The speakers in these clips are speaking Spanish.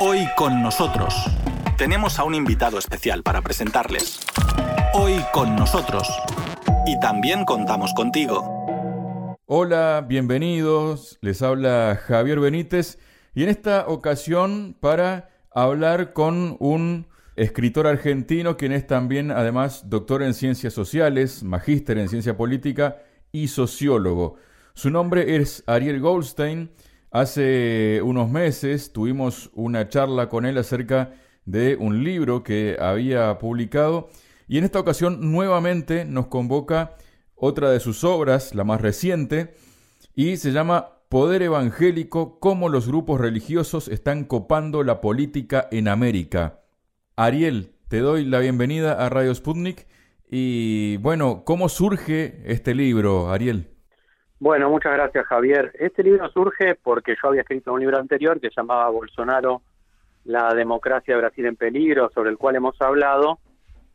Hoy con nosotros tenemos a un invitado especial para presentarles. Hoy con nosotros. Y también contamos contigo. Hola, bienvenidos. Les habla Javier Benítez y en esta ocasión para hablar con un escritor argentino quien es también además doctor en ciencias sociales, magíster en ciencia política y sociólogo. Su nombre es Ariel Goldstein Hace unos meses tuvimos una charla con él acerca de un libro que había publicado y en esta ocasión nuevamente nos convoca otra de sus obras, la más reciente, y se llama Poder Evangélico, cómo los grupos religiosos están copando la política en América. Ariel, te doy la bienvenida a Radio Sputnik y bueno, ¿cómo surge este libro, Ariel? Bueno, muchas gracias Javier. Este libro surge porque yo había escrito un libro anterior que se llamaba Bolsonaro, la democracia de Brasil en peligro, sobre el cual hemos hablado,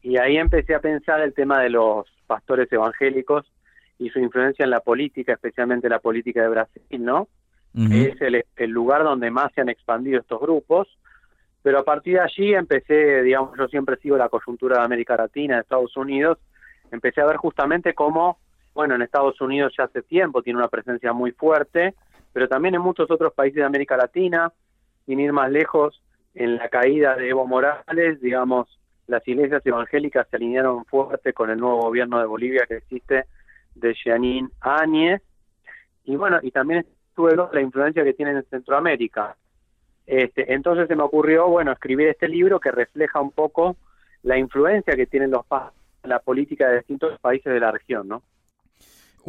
y ahí empecé a pensar el tema de los pastores evangélicos y su influencia en la política, especialmente la política de Brasil, ¿no? Es el, el lugar donde más se han expandido estos grupos, pero a partir de allí empecé, digamos, yo siempre sigo la coyuntura de América Latina, de Estados Unidos, empecé a ver justamente cómo bueno, en Estados Unidos ya hace tiempo tiene una presencia muy fuerte, pero también en muchos otros países de América Latina, sin ir más lejos, en la caída de Evo Morales, digamos, las iglesias evangélicas se alinearon fuerte con el nuevo gobierno de Bolivia que existe de Janine Áñez, y bueno, y también tuve la influencia que tiene en Centroamérica. Este, entonces se me ocurrió, bueno, escribir este libro que refleja un poco la influencia que tienen los la política de distintos países de la región, ¿no?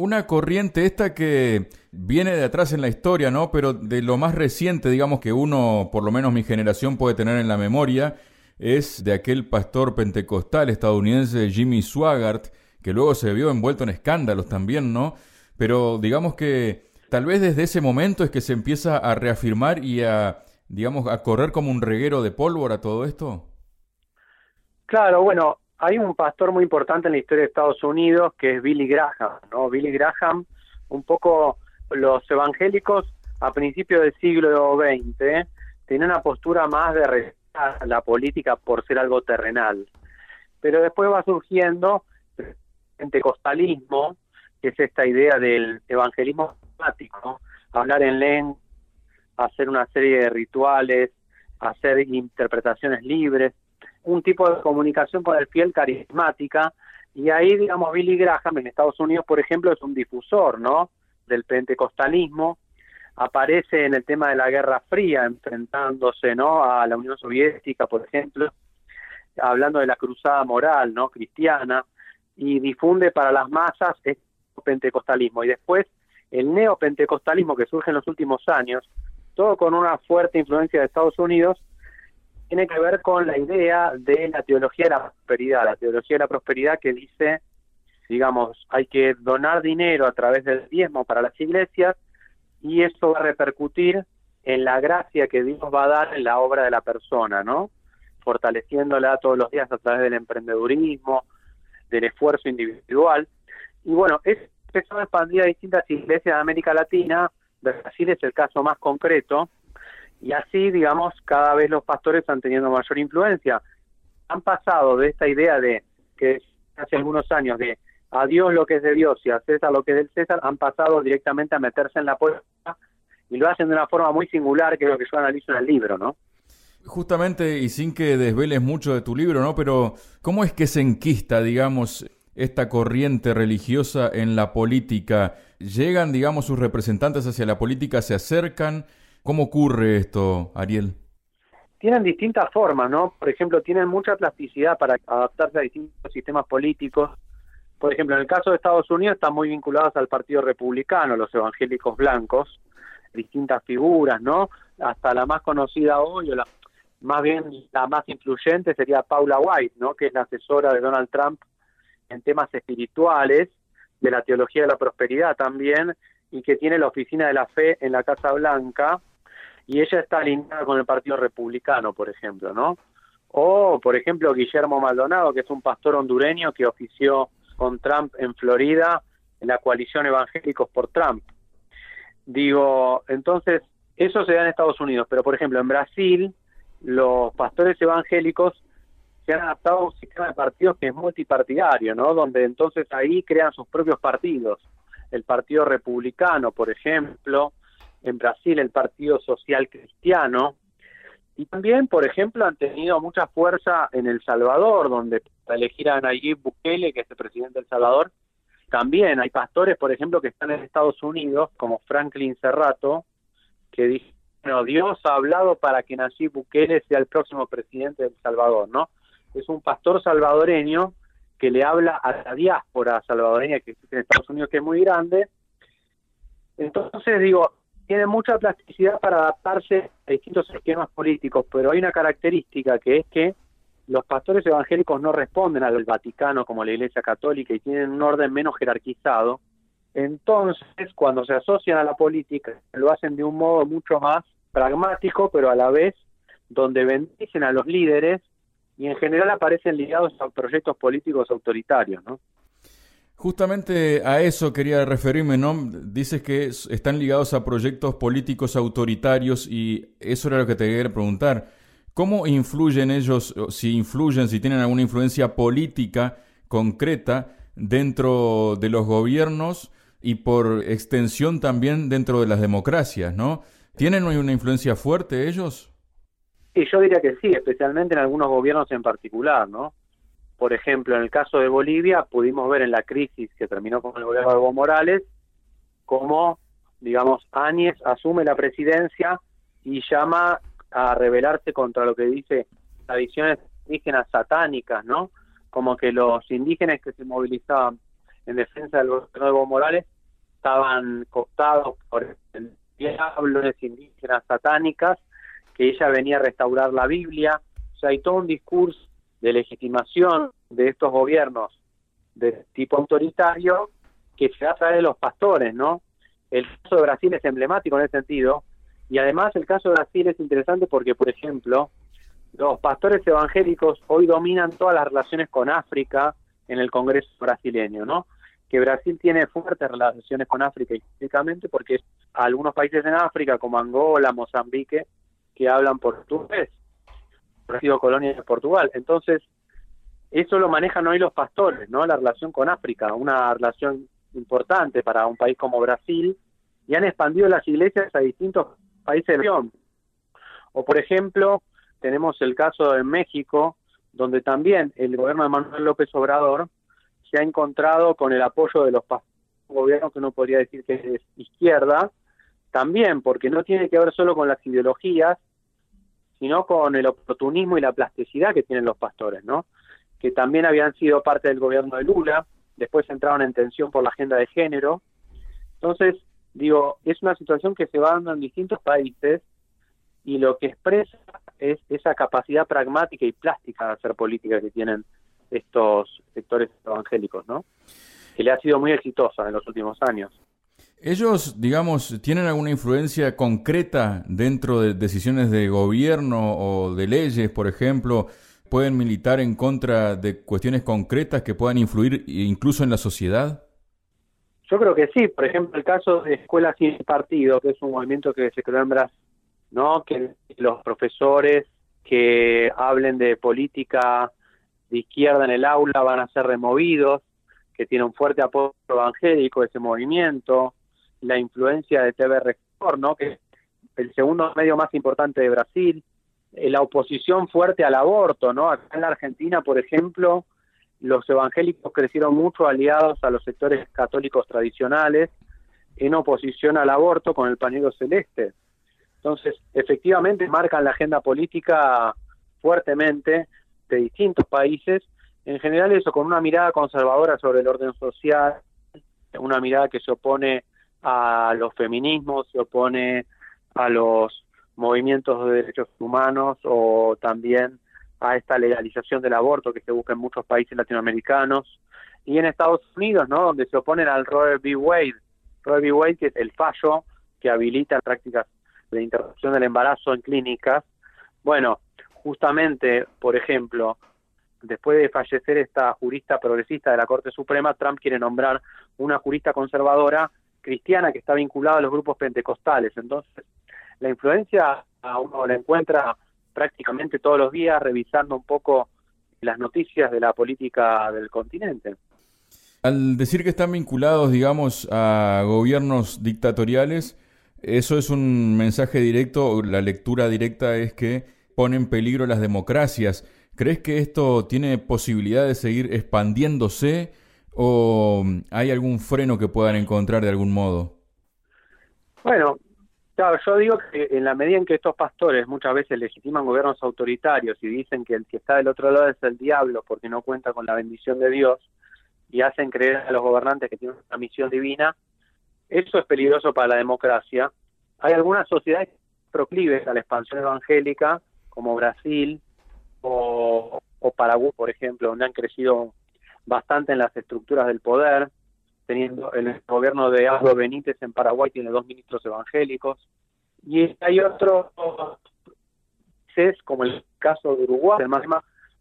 Una corriente esta que viene de atrás en la historia, ¿no? Pero de lo más reciente, digamos, que uno, por lo menos mi generación, puede tener en la memoria, es de aquel pastor pentecostal estadounidense Jimmy Swaggart, que luego se vio envuelto en escándalos también, ¿no? Pero digamos que tal vez desde ese momento es que se empieza a reafirmar y a, digamos, a correr como un reguero de pólvora todo esto. Claro, bueno, hay un pastor muy importante en la historia de Estados Unidos que es Billy Graham, ¿no? Billy Graham, un poco los evangélicos a principios del siglo XX tenían una postura más de respetar la política por ser algo terrenal. Pero después va surgiendo el pentecostalismo, que es esta idea del evangelismo temático, hablar en lengua, hacer una serie de rituales, hacer interpretaciones libres, un tipo de comunicación con el fiel carismática. Y ahí digamos Billy Graham en Estados Unidos por ejemplo es un difusor no del pentecostalismo. Aparece en el tema de la Guerra Fría enfrentándose no a la Unión Soviética por ejemplo hablando de la cruzada moral no cristiana y difunde para las masas el pentecostalismo. Y después el neopentecostalismo que surge en los últimos años todo con una fuerte influencia de Estados Unidos tiene que ver con la idea de la teología de la prosperidad, la teología de la prosperidad que dice, digamos, hay que donar dinero a través del diezmo para las iglesias y eso va a repercutir en la gracia que Dios va a dar en la obra de la persona, ¿no? Fortaleciéndola todos los días a través del emprendedurismo, del esfuerzo individual. Y bueno, es empezó a expandir a distintas iglesias de América Latina, Brasil es el caso más concreto, y así, digamos, cada vez los pastores están teniendo mayor influencia. Han pasado de esta idea de que hace algunos años de a Dios lo que es de Dios y a César lo que es del César, han pasado directamente a meterse en la política y lo hacen de una forma muy singular, que es lo que yo analizo en el libro, ¿no? Justamente, y sin que desveles mucho de tu libro, ¿no? Pero, ¿cómo es que se enquista, digamos, esta corriente religiosa en la política? ¿Llegan, digamos, sus representantes hacia la política, se acercan? ¿Cómo ocurre esto, Ariel? Tienen distintas formas, ¿no? Por ejemplo, tienen mucha plasticidad para adaptarse a distintos sistemas políticos. Por ejemplo, en el caso de Estados Unidos están muy vinculados al Partido Republicano, los evangélicos blancos, distintas figuras, ¿no? Hasta la más conocida hoy, o la, más bien la más influyente sería Paula White, ¿no? Que es la asesora de Donald Trump en temas espirituales, de la teología de la prosperidad también, y que tiene la oficina de la fe en la Casa Blanca y ella está alineada con el Partido Republicano, por ejemplo, ¿no? O, por ejemplo, Guillermo Maldonado, que es un pastor hondureño que ofició con Trump en Florida en la coalición Evangélicos por Trump. Digo, entonces, eso se da en Estados Unidos, pero por ejemplo, en Brasil los pastores evangélicos se han adaptado a un sistema de partidos que es multipartidario, ¿no? Donde entonces ahí crean sus propios partidos. El Partido Republicano, por ejemplo, en Brasil el Partido Social Cristiano, y también, por ejemplo, han tenido mucha fuerza en El Salvador, donde para elegir a Nayib Bukele, que es el presidente de El Salvador, también hay pastores, por ejemplo, que están en Estados Unidos, como Franklin Serrato, que dice, bueno, Dios ha hablado para que Nayib Bukele sea el próximo presidente de El Salvador, ¿no? Es un pastor salvadoreño que le habla a la diáspora salvadoreña que existe en Estados Unidos, que es muy grande. Entonces, digo, tiene mucha plasticidad para adaptarse a distintos esquemas políticos, pero hay una característica que es que los pastores evangélicos no responden al Vaticano como la Iglesia Católica y tienen un orden menos jerarquizado. Entonces, cuando se asocian a la política, lo hacen de un modo mucho más pragmático, pero a la vez donde bendicen a los líderes y en general aparecen ligados a proyectos políticos autoritarios, ¿no? Justamente a eso quería referirme, ¿no? Dices que están ligados a proyectos políticos autoritarios y eso era lo que te quería preguntar. ¿Cómo influyen ellos, si influyen, si tienen alguna influencia política concreta dentro de los gobiernos y por extensión también dentro de las democracias, ¿no? ¿Tienen una influencia fuerte ellos? Sí, yo diría que sí, especialmente en algunos gobiernos en particular, ¿no? Por ejemplo, en el caso de Bolivia, pudimos ver en la crisis que terminó con el gobierno de Evo Morales, cómo, digamos, Áñez asume la presidencia y llama a rebelarse contra lo que dice tradiciones indígenas satánicas, ¿no? Como que los indígenas que se movilizaban en defensa del gobierno de Evo Morales estaban cooptados por el diablo indígenas satánicas, que ella venía a restaurar la Biblia. O sea, hay todo un discurso de legitimación de estos gobiernos de tipo autoritario que se da a los pastores, ¿no? El caso de Brasil es emblemático en ese sentido, y además el caso de Brasil es interesante porque, por ejemplo, los pastores evangélicos hoy dominan todas las relaciones con África en el Congreso brasileño, ¿no? Que Brasil tiene fuertes relaciones con África históricamente porque algunos países en África, como Angola, Mozambique, que hablan portugués, ha sido colonia de Portugal. Entonces, eso lo manejan hoy los pastores, ¿no? La relación con África, una relación importante para un país como Brasil, y han expandido las iglesias a distintos países de la región. O, por ejemplo, tenemos el caso de México, donde también el gobierno de Manuel López Obrador se ha encontrado con el apoyo de los pastores, un gobierno que no podría decir que es izquierda, también porque no tiene que ver solo con las ideologías, sino con el oportunismo y la plasticidad que tienen los pastores, ¿no? Que también habían sido parte del gobierno de Lula, después entraron en tensión por la agenda de género. Entonces, digo, es una situación que se va dando en distintos países y lo que expresa es esa capacidad pragmática y plástica de hacer política que tienen estos sectores evangélicos, ¿no? Que le ha sido muy exitosa en los últimos años. ¿Ellos, digamos, tienen alguna influencia concreta dentro de decisiones de gobierno o de leyes, por ejemplo? ¿Pueden militar en contra de cuestiones concretas que puedan influir incluso en la sociedad? Yo creo que sí. Por ejemplo, el caso de Escuelas Sin Partido, que es un movimiento que se creó en Brasil, ¿no? Que los profesores que hablen de política de izquierda en el aula van a ser removidos, que tiene un fuerte apoyo evangélico ese movimiento la influencia de TV Record, ¿no? que es el segundo medio más importante de Brasil, eh, la oposición fuerte al aborto, ¿no? Acá en la Argentina, por ejemplo, los evangélicos crecieron mucho aliados a los sectores católicos tradicionales en oposición al aborto con el pañuelo celeste. Entonces, efectivamente marcan la agenda política fuertemente de distintos países, en general eso con una mirada conservadora sobre el orden social, una mirada que se opone a los feminismos, se opone a los movimientos de derechos humanos o también a esta legalización del aborto que se busca en muchos países latinoamericanos y en Estados Unidos, ¿no? Donde se oponen al Roe v. Wade, Roe v. Wade que es el fallo que habilita prácticas de interrupción del embarazo en clínicas. Bueno, justamente, por ejemplo, después de fallecer esta jurista progresista de la Corte Suprema, Trump quiere nombrar una jurista conservadora cristiana que está vinculada a los grupos pentecostales. Entonces, la influencia uno la encuentra prácticamente todos los días revisando un poco las noticias de la política del continente. Al decir que están vinculados, digamos, a gobiernos dictatoriales, eso es un mensaje directo, la lectura directa es que pone en peligro las democracias. ¿Crees que esto tiene posibilidad de seguir expandiéndose o hay algún freno que puedan encontrar de algún modo? Bueno, claro, yo digo que en la medida en que estos pastores muchas veces legitiman gobiernos autoritarios y dicen que el que está del otro lado es el diablo porque no cuenta con la bendición de Dios y hacen creer a los gobernantes que tienen una misión divina, eso es peligroso para la democracia. Hay algunas sociedades proclives a la expansión evangélica, como Brasil o, Paraguay, por ejemplo, donde han crecido bastante en las estructuras del poder, teniendo el gobierno de Aldo Benítez en Paraguay tiene dos ministros evangélicos y hay otros como el caso de Uruguay,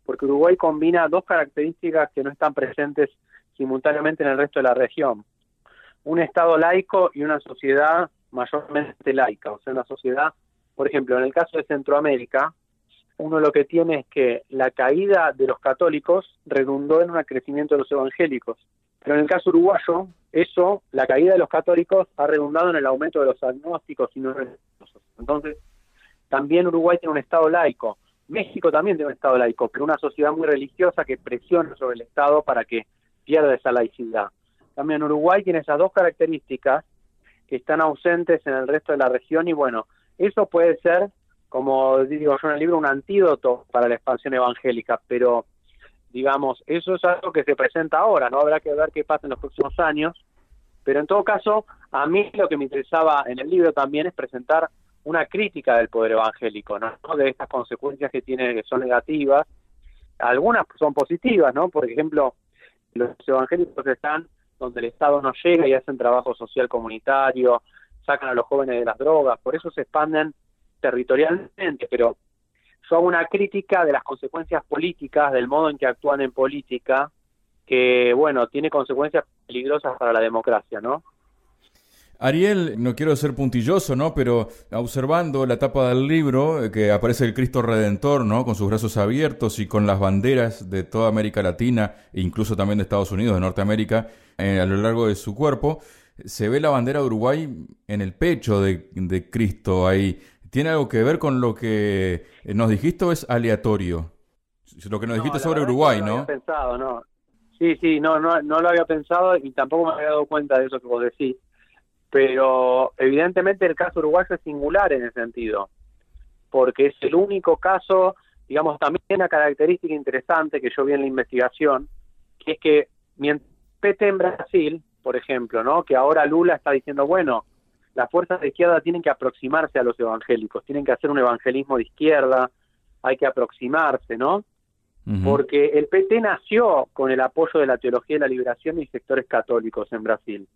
porque Uruguay combina dos características que no están presentes simultáneamente en el resto de la región. Un Estado laico y una sociedad mayormente laica, o sea, una sociedad, por ejemplo, en el caso de Centroamérica, uno lo que tiene es que la caída de los católicos redundó en un crecimiento de los evangélicos. Pero en el caso uruguayo, eso, la caída de los católicos, ha redundado en el aumento de los agnósticos y no religiosos. Entonces, también Uruguay tiene un Estado laico. México también tiene un Estado laico, pero una sociedad muy religiosa que presiona sobre el Estado para que pierda esa laicidad. También Uruguay tiene esas dos características que están ausentes en el resto de la región y bueno, eso puede ser, como digo yo en el libro, un antídoto para la expansión evangélica, pero digamos, eso es algo que se presenta ahora, no habrá que ver qué pasa en los próximos años, pero en todo caso, a mí lo que me interesaba en el libro también es presentar una crítica del poder evangélico, ¿no? De estas consecuencias que tiene, que son negativas, algunas son positivas, ¿no? Por ejemplo, los evangélicos están donde el Estado no llega y hacen trabajo social comunitario, sacan a los jóvenes de las drogas, por eso se expanden territorialmente, pero yo hago una crítica de las consecuencias políticas, del modo en que actúan en política, que, bueno, tiene consecuencias peligrosas para la democracia, ¿no? Ariel, no quiero ser puntilloso, ¿no? Pero observando la tapa del libro, eh, que aparece el Cristo Redentor, ¿no? Con sus brazos abiertos y con las banderas de toda América Latina, e incluso también de Estados Unidos, de Norteamérica, eh, a lo largo de su cuerpo, se ve la bandera de Uruguay en el pecho de, Cristo ahí. ¿Tiene algo que ver con lo que nos dijiste o es aleatorio? Lo que nos dijiste sobre Uruguay, ¿no? No había pensado, no. Sí, sí, no, no, no lo había pensado y tampoco me había dado cuenta de eso que vos decís pero evidentemente el caso uruguayo es singular en ese sentido, porque es el único caso, digamos, también una característica interesante que yo vi en la investigación, que es que mientras PT en Brasil, por ejemplo, ¿no? que ahora Lula está diciendo, bueno, las fuerzas de izquierda tienen que aproximarse a los evangélicos, tienen que hacer un evangelismo de izquierda, hay que aproximarse, ¿no? Porque el PT nació con el apoyo de la teología de la liberación y sectores católicos en Brasil.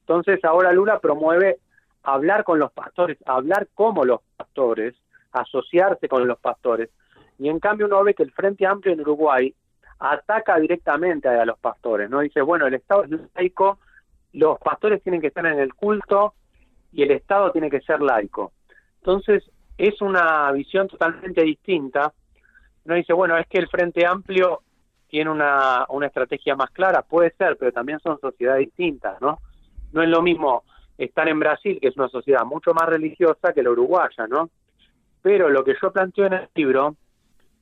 Entonces ahora Lula promueve hablar con los pastores, hablar como los pastores, asociarse con los pastores. Y en cambio uno ve que el Frente Amplio en Uruguay ataca directamente a los pastores, ¿no? Dice, bueno, el Estado es laico, los pastores tienen que estar en el culto y el Estado tiene que ser laico. Entonces, es una visión totalmente distinta. Uno dice, bueno, es que el Frente Amplio tiene una, una estrategia más clara, puede ser, pero también son sociedades distintas, ¿no? no es lo mismo estar en Brasil, que es una sociedad mucho más religiosa que la uruguaya, ¿no? Pero lo que yo planteo en el libro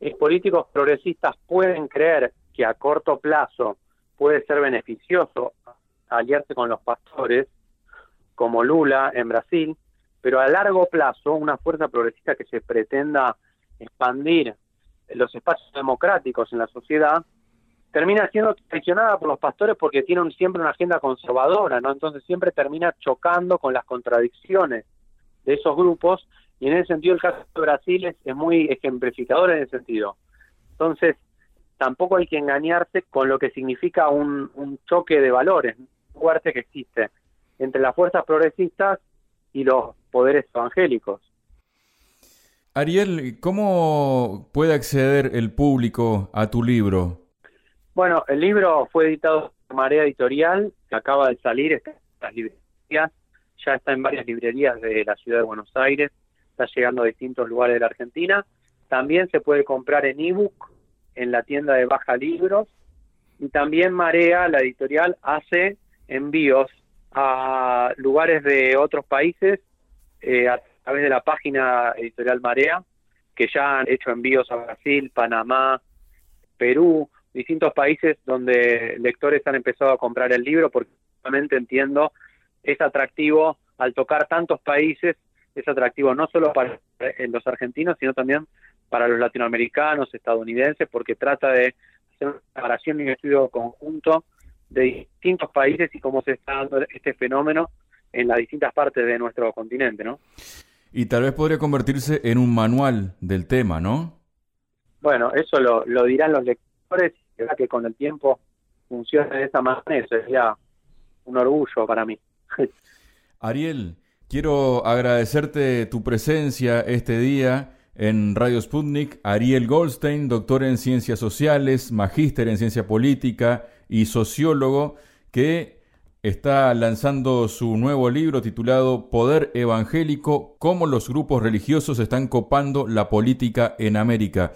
es políticos progresistas pueden creer que a corto plazo puede ser beneficioso aliarse con los pastores, como Lula en Brasil, pero a largo plazo una fuerza progresista que se pretenda expandir los espacios democráticos en la sociedad termina siendo traicionada por los pastores porque tienen siempre una agenda conservadora, ¿no? Entonces siempre termina chocando con las contradicciones de esos grupos y en ese sentido el caso de Brasil es, muy ejemplificador en ese sentido. Entonces tampoco hay que engañarse con lo que significa un, un choque de valores fuerte que existe entre las fuerzas progresistas y los poderes evangélicos. Ariel, ¿cómo puede acceder el público a tu libro? Bueno, el libro fue editado por Marea Editorial, que acaba de salir, está en las librerías, ya está en varias librerías de la ciudad de Buenos Aires, está llegando a distintos lugares de la Argentina. También se puede comprar en ebook en la tienda de Baja Libros. Y también Marea, la editorial, hace envíos a lugares de otros países eh, a través de la página editorial Marea, que ya han hecho envíos a Brasil, Panamá, Perú, distintos países donde lectores han empezado a comprar el libro porque realmente entiendo es atractivo al tocar tantos países, es atractivo no solo para los argentinos, sino también para los latinoamericanos, estadounidenses, porque trata de hacer una comparación y un estudio conjunto de distintos países y cómo se está dando este fenómeno en las distintas partes de nuestro continente, ¿no? Y tal vez podría convertirse en un manual del tema, ¿no? Bueno, eso lo, lo dirán los lectores, y que con el tiempo funciona de esa manera, sería un orgullo para mí. Ariel, quiero agradecerte tu presencia este día en Radio Sputnik. Ariel Goldstein, doctor en ciencias sociales, magíster en ciencia política y sociólogo, que está lanzando su nuevo libro titulado Poder Evangélico, cómo los grupos religiosos están copando la política en América.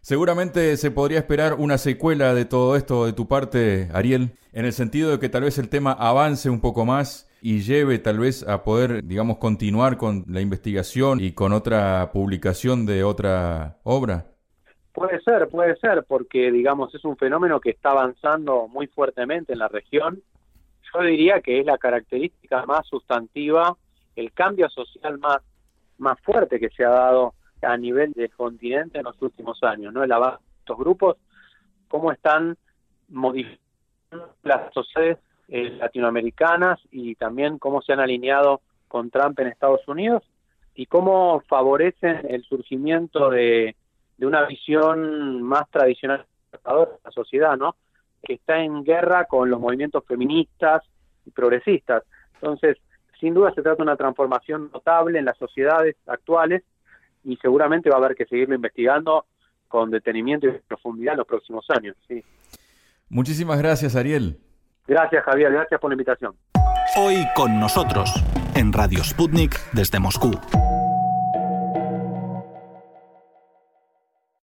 Seguramente se podría esperar una secuela de todo esto de tu parte, Ariel, en el sentido de que tal vez el tema avance un poco más y lleve tal vez a poder, digamos, continuar con la investigación y con otra publicación de otra obra. Puede ser, puede ser, porque, digamos, es un fenómeno que está avanzando muy fuertemente en la región. Yo diría que es la característica más sustantiva, el cambio social más, más fuerte que se ha dado a nivel del continente en los últimos años, ¿no? El avance de estos grupos, cómo están modificando las sociedades eh, latinoamericanas y también cómo se han alineado con Trump en Estados Unidos y cómo favorecen el surgimiento de, de una visión más tradicional de la sociedad, ¿no? Que está en guerra con los movimientos feministas y progresistas. Entonces, sin duda se trata de una transformación notable en las sociedades actuales y seguramente va a haber que seguirlo investigando con detenimiento y profundidad en los próximos años. Sí. Muchísimas gracias, Ariel. Gracias, Javier. Gracias por la invitación. Hoy con nosotros, en Radio Sputnik desde Moscú.